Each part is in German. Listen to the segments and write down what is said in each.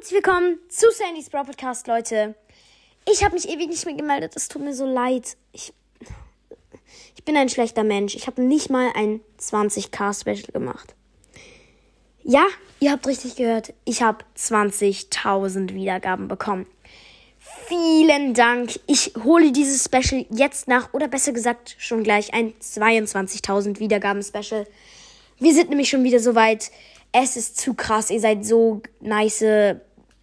herzlich willkommen zu Sandys Bro Podcast, Leute. Ich habe mich ewig nicht mehr gemeldet. Es tut mir so leid. Ich, ich bin ein schlechter Mensch. Ich habe nicht mal ein 20k Special gemacht. Ja, ihr habt richtig gehört. Ich habe 20.000 Wiedergaben bekommen. Vielen Dank. Ich hole dieses Special jetzt nach, oder besser gesagt schon gleich ein 22.000 Wiedergaben Special. Wir sind nämlich schon wieder so weit. Es ist zu krass. Ihr seid so nice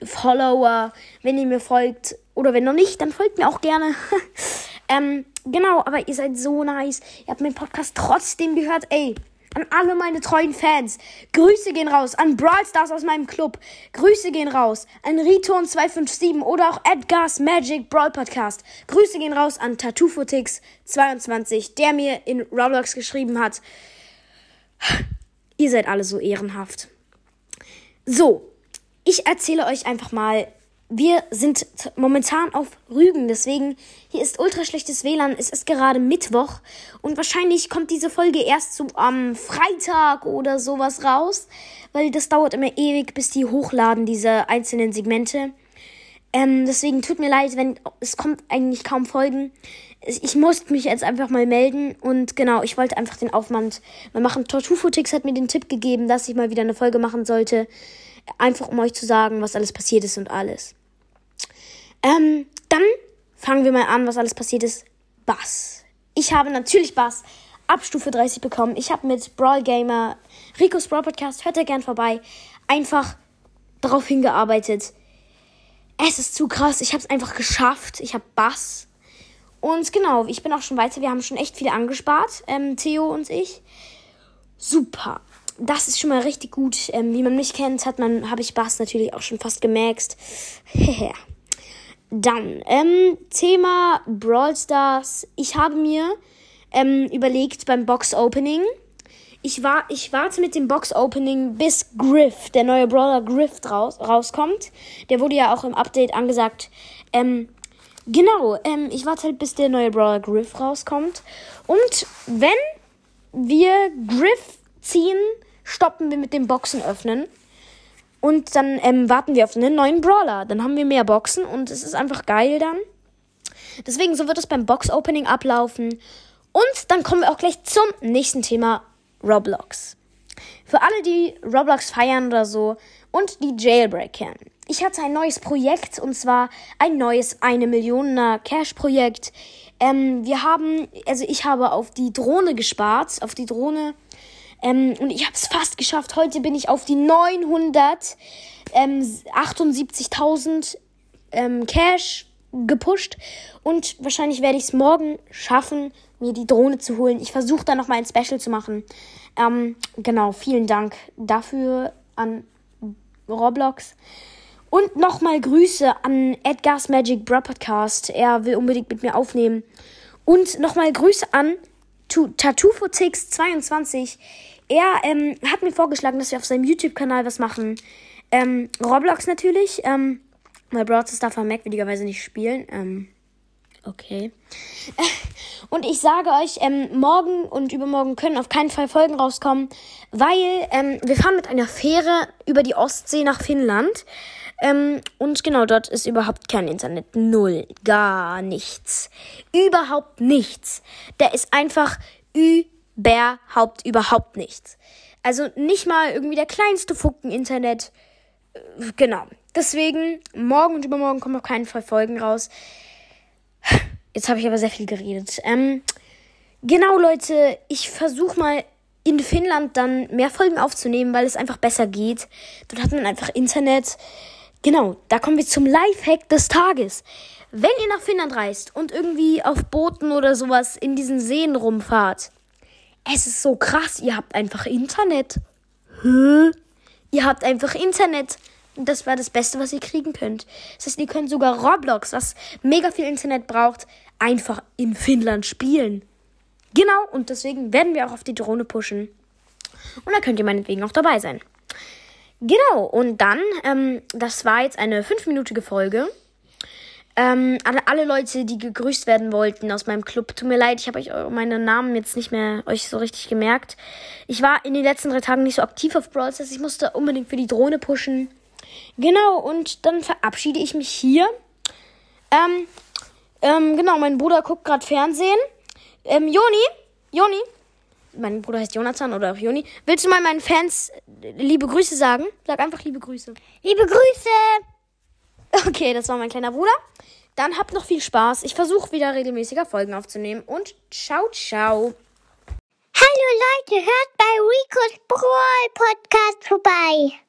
Follower. Wenn ihr mir folgt oder wenn noch nicht, dann folgt mir auch gerne. ähm, genau, aber ihr seid so nice. Ihr habt meinen Podcast trotzdem gehört. Ey, an alle meine treuen Fans. Grüße gehen raus an Brawl Stars aus meinem Club. Grüße gehen raus an Return257 oder auch Edgar's Magic Brawl Podcast. Grüße gehen raus an Tattoofotix22, der mir in Roblox geschrieben hat. Ihr seid alle so ehrenhaft. So, ich erzähle euch einfach mal. Wir sind momentan auf Rügen, deswegen hier ist ultra schlechtes WLAN. Es ist gerade Mittwoch und wahrscheinlich kommt diese Folge erst so am Freitag oder sowas raus, weil das dauert immer ewig, bis die hochladen, diese einzelnen Segmente. Ähm, deswegen tut mir leid, wenn es kommt eigentlich kaum Folgen ich musste mich jetzt einfach mal melden und genau, ich wollte einfach den Aufwand mal machen. Tortufotix hat mir den Tipp gegeben, dass ich mal wieder eine Folge machen sollte. Einfach um euch zu sagen, was alles passiert ist und alles. Ähm, dann fangen wir mal an, was alles passiert ist. Bass. Ich habe natürlich Bass ab Stufe 30 bekommen. Ich habe mit Brawl Gamer, Rico's Brawl Podcast, hört ihr gern vorbei, einfach darauf hingearbeitet. Es ist zu krass. Ich habe es einfach geschafft. Ich habe Bass und genau, ich bin auch schon weiter. Wir haben schon echt viele angespart, ähm, Theo und ich. Super. Das ist schon mal richtig gut. Ähm, wie man mich kennt, hat man, habe ich Bass natürlich auch schon fast gemaxt. Dann, ähm, Thema Brawl Stars. Ich habe mir ähm, überlegt beim Box Opening. Ich, war, ich warte mit dem Box Opening, bis Griff, der neue Brawler Griff raus, rauskommt. Der wurde ja auch im Update angesagt. Ähm, Genau, ähm, ich warte halt, bis der neue Brawler Griff rauskommt. Und wenn wir Griff ziehen, stoppen wir mit dem Boxen öffnen. Und dann ähm, warten wir auf einen neuen Brawler. Dann haben wir mehr Boxen und es ist einfach geil dann. Deswegen, so wird es beim Box-Opening ablaufen. Und dann kommen wir auch gleich zum nächsten Thema, Roblox. Für alle, die Roblox feiern oder so und die Jailbreak kennen ich hatte ein neues Projekt und zwar ein neues eine Millioner Cash Projekt. Ähm, wir haben, also ich habe auf die Drohne gespart, auf die Drohne. Ähm, und ich habe es fast geschafft. Heute bin ich auf die 978.000 ähm, Cash gepusht. Und wahrscheinlich werde ich es morgen schaffen, mir die Drohne zu holen. Ich versuche da nochmal ein Special zu machen. Ähm, genau, vielen Dank dafür an Roblox. Und nochmal Grüße an Edgar's Magic Bro Podcast. Er will unbedingt mit mir aufnehmen. Und nochmal Grüße an Tattoo4Tix22. Er ähm, hat mir vorgeschlagen, dass wir auf seinem YouTube-Kanal was machen. Ähm, Roblox natürlich. Ähm, weil Broadcast darf er merkwürdigerweise nicht spielen. Ähm, okay. Und ich sage euch, ähm, morgen und übermorgen können auf keinen Fall Folgen rauskommen, weil ähm, wir fahren mit einer Fähre über die Ostsee nach Finnland. Ähm, und genau, dort ist überhaupt kein Internet. Null. Gar nichts. Überhaupt nichts. Da ist einfach überhaupt, überhaupt nichts. Also nicht mal irgendwie der kleinste Funken Internet. Äh, genau. Deswegen, morgen und übermorgen kommen auf keinen Fall Folgen raus. Jetzt habe ich aber sehr viel geredet. Ähm, genau, Leute, ich versuche mal in Finnland dann mehr Folgen aufzunehmen, weil es einfach besser geht. Dort hat man einfach Internet. Genau, da kommen wir zum Lifehack des Tages. Wenn ihr nach Finnland reist und irgendwie auf Booten oder sowas in diesen Seen rumfahrt, es ist so krass, ihr habt einfach Internet. Hä? Ihr habt einfach Internet. Und das war das Beste, was ihr kriegen könnt. Das heißt, ihr könnt sogar Roblox, was mega viel Internet braucht, einfach in Finnland spielen. Genau, und deswegen werden wir auch auf die Drohne pushen. Und da könnt ihr meinetwegen auch dabei sein. Genau, und dann, ähm, das war jetzt eine fünfminütige Folge. Ähm, alle, Leute, die gegrüßt werden wollten aus meinem Club, tut mir leid, ich habe euch meine Namen jetzt nicht mehr euch so richtig gemerkt. Ich war in den letzten drei Tagen nicht so aktiv auf Brawl Stars. Ich musste unbedingt für die Drohne pushen. Genau, und dann verabschiede ich mich hier. Ähm, ähm, genau, mein Bruder guckt gerade Fernsehen. Ähm, Joni, Joni, mein Bruder heißt Jonathan oder auch Joni. Willst du mal meinen Fans liebe Grüße sagen? Sag einfach liebe Grüße. Liebe Grüße! Okay, das war mein kleiner Bruder. Dann habt noch viel Spaß. Ich versuche wieder regelmäßiger Folgen aufzunehmen und ciao, ciao. Hallo Leute, hört bei Ricos Brawl Podcast vorbei.